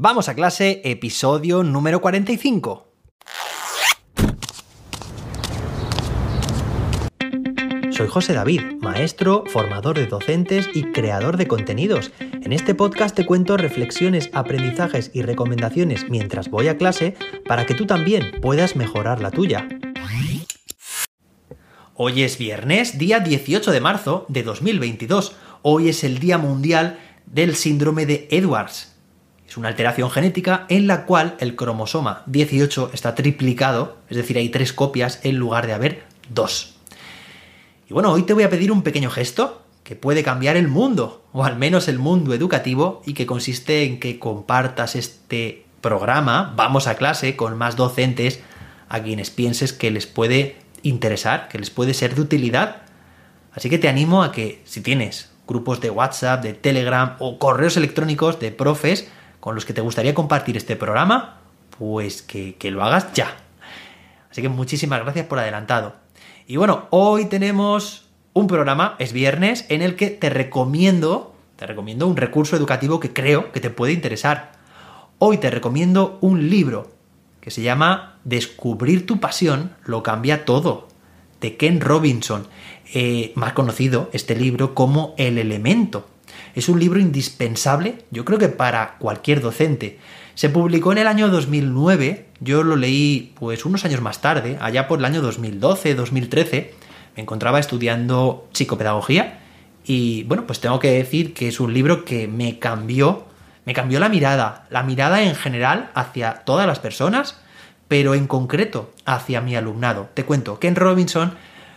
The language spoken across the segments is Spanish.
Vamos a clase, episodio número 45. Soy José David, maestro, formador de docentes y creador de contenidos. En este podcast te cuento reflexiones, aprendizajes y recomendaciones mientras voy a clase para que tú también puedas mejorar la tuya. Hoy es viernes, día 18 de marzo de 2022. Hoy es el Día Mundial del Síndrome de Edwards. Es una alteración genética en la cual el cromosoma 18 está triplicado, es decir, hay tres copias en lugar de haber dos. Y bueno, hoy te voy a pedir un pequeño gesto que puede cambiar el mundo, o al menos el mundo educativo, y que consiste en que compartas este programa, vamos a clase, con más docentes a quienes pienses que les puede interesar, que les puede ser de utilidad. Así que te animo a que si tienes grupos de WhatsApp, de Telegram o correos electrónicos de profes, con los que te gustaría compartir este programa, pues que, lo hagas ya. Así que muchísimas gracias por adelantado. Y bueno, hoy tenemos un programa, es viernes, en el que te recomiendo, te recomiendo un recurso educativo que creo que te puede interesar. Hoy te recomiendo un libro que se llama Descubrir tu pasión lo cambia todo, de Ken Robinson, eh, más conocido este libro como El elemento. Es un libro indispensable, yo creo que para cualquier docente. Se publicó en el año 2009, yo lo leí pues unos años más tarde, allá por el año 2012, 2013. Me encontraba estudiando psicopedagogía y bueno, pues tengo que decir que es un libro que me cambió, me cambió la mirada, la mirada en general hacia todas las personas, pero en concreto hacia mi alumnado. Te cuento, Ken Robinson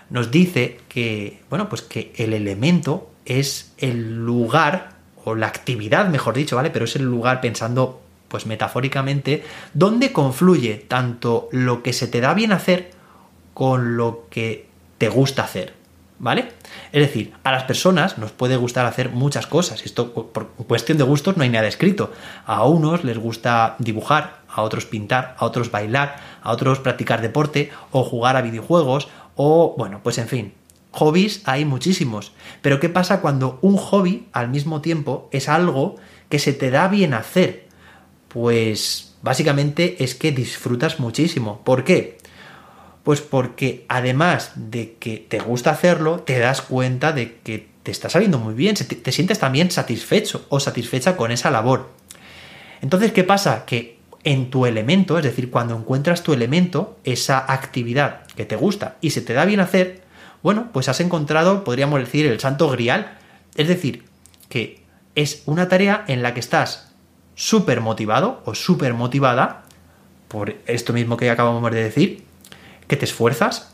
nos dice que, bueno, pues que el elemento es el lugar, o la actividad, mejor dicho, ¿vale? Pero es el lugar pensando, pues metafóricamente, donde confluye tanto lo que se te da bien hacer con lo que te gusta hacer, ¿vale? Es decir, a las personas nos puede gustar hacer muchas cosas. Esto, por cuestión de gustos, no hay nada escrito. A unos les gusta dibujar, a otros pintar, a otros bailar, a otros practicar deporte o jugar a videojuegos o, bueno, pues en fin, Hobbies hay muchísimos, pero ¿qué pasa cuando un hobby al mismo tiempo es algo que se te da bien hacer? Pues básicamente es que disfrutas muchísimo. ¿Por qué? Pues porque además de que te gusta hacerlo, te das cuenta de que te está saliendo muy bien, te, sientes también satisfecho o satisfecha con esa labor. Entonces, ¿qué pasa? Que en tu elemento, es decir, cuando encuentras tu elemento, esa actividad que te gusta y se te da bien hacer, bueno, pues has encontrado, podríamos decir, el santo grial. Es decir, que es una tarea en la que estás súper motivado o súper motivada, por esto mismo que acabamos de decir, que te esfuerzas,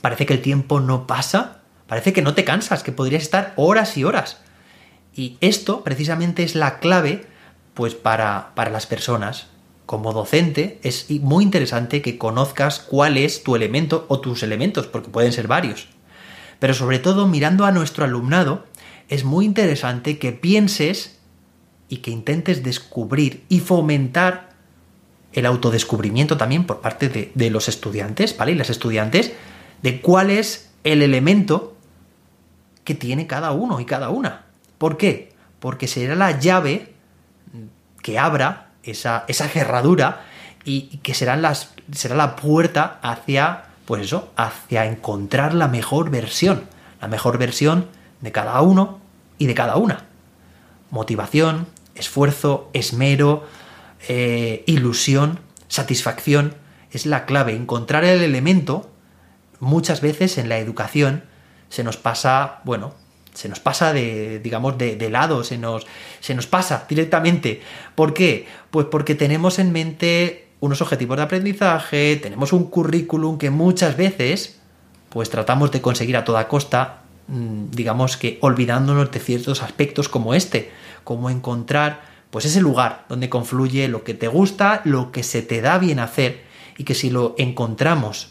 parece que el tiempo no pasa, parece que no te cansas, que podrías estar horas y horas. Y esto precisamente es la clave, pues para, para las personas. Como docente es muy interesante que conozcas cuál es tu elemento o tus elementos, porque pueden ser varios. Pero sobre todo mirando a nuestro alumnado, es muy interesante que pienses y que intentes descubrir y fomentar el autodescubrimiento también por parte de, los estudiantes, ¿vale? Y las estudiantes, de cuál es el elemento que tiene cada uno y cada una. ¿Por qué? Porque será la llave que abra esa, esa cerradura y, que será la puerta hacia pues eso, hacia encontrar la mejor versión, la mejor versión de cada uno y de cada una. Motivación, esfuerzo, esmero, eh, ilusión, satisfacción, es la clave. Encontrar el elemento, muchas veces en la educación, se nos pasa, bueno, se nos pasa de, digamos, de, de, lado, se nos, se nos pasa directamente. ¿Por qué? Pues porque tenemos en mente unos objetivos de aprendizaje, tenemos un currículum que muchas veces pues tratamos de conseguir a toda costa, mm, digamos que olvidándonos de ciertos aspectos como este, como encontrar pues ese lugar donde confluye lo que te gusta, lo que se te da bien hacer y que si lo encontramos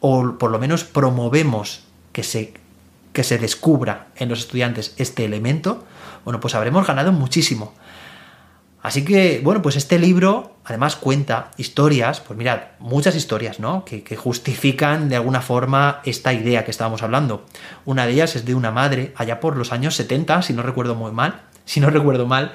o por lo menos promovemos que se, que se descubra en los estudiantes este elemento, bueno, pues habremos ganado muchísimo. Así que, bueno, pues este libro además cuenta historias, pues mirad, muchas historias, ¿no? Que, justifican de alguna forma esta idea que estábamos hablando. Una de ellas es de una madre, allá por los años 70, si no recuerdo muy mal, si no recuerdo mal,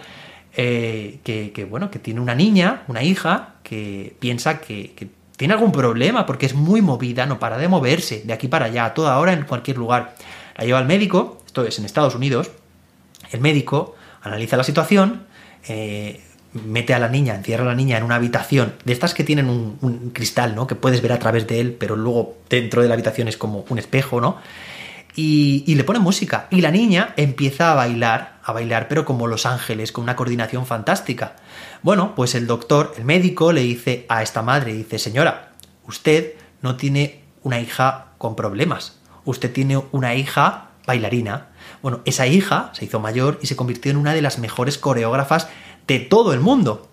eh, que, bueno, que tiene una niña, una hija, que piensa que, que, tiene algún problema porque es muy movida, no para de moverse de aquí para allá, a toda hora, en cualquier lugar. La lleva al médico, esto es en Estados Unidos, el médico analiza la situación, eh, mete a la niña, encierra a la niña en una habitación de estas que tienen un, cristal, ¿no? Que puedes ver a través de él, pero luego dentro de la habitación es como un espejo, ¿no? Y, y, le pone música. Y la niña empieza a bailar, a bailar, pero como Los Ángeles, con una coordinación fantástica. Bueno, pues el doctor, el médico, le dice a esta madre, dice, señora, usted no tiene una hija con problemas. Usted tiene una hija bailarina. Bueno, esa hija se hizo mayor y se convirtió en una de las mejores coreógrafas de todo el mundo.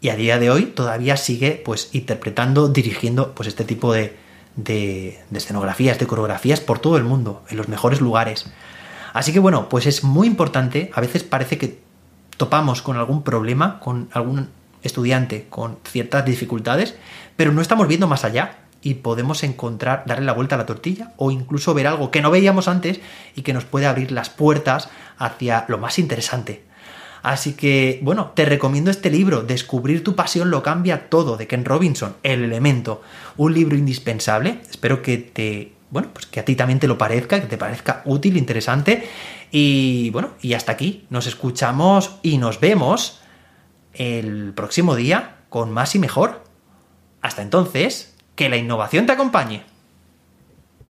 Y a día de hoy todavía sigue pues interpretando, dirigiendo pues este tipo de, de, escenografías, de coreografías por todo el mundo, en los mejores lugares. Así que bueno, pues es muy importante, a veces parece que topamos con algún problema, con algún estudiante con ciertas dificultades, pero no estamos viendo más allá y podemos encontrar, darle la vuelta a la tortilla o incluso ver algo que no veíamos antes y que nos puede abrir las puertas hacia lo más interesante, Así que, bueno, te recomiendo este libro, Descubrir tu pasión lo cambia todo, de Ken Robinson, El elemento. Un libro indispensable. Espero que te, bueno, pues que a ti también te lo parezca, que te parezca útil, interesante. Y bueno, y hasta aquí. Nos escuchamos y nos vemos el próximo día con más y mejor. Hasta entonces, que la innovación te acompañe.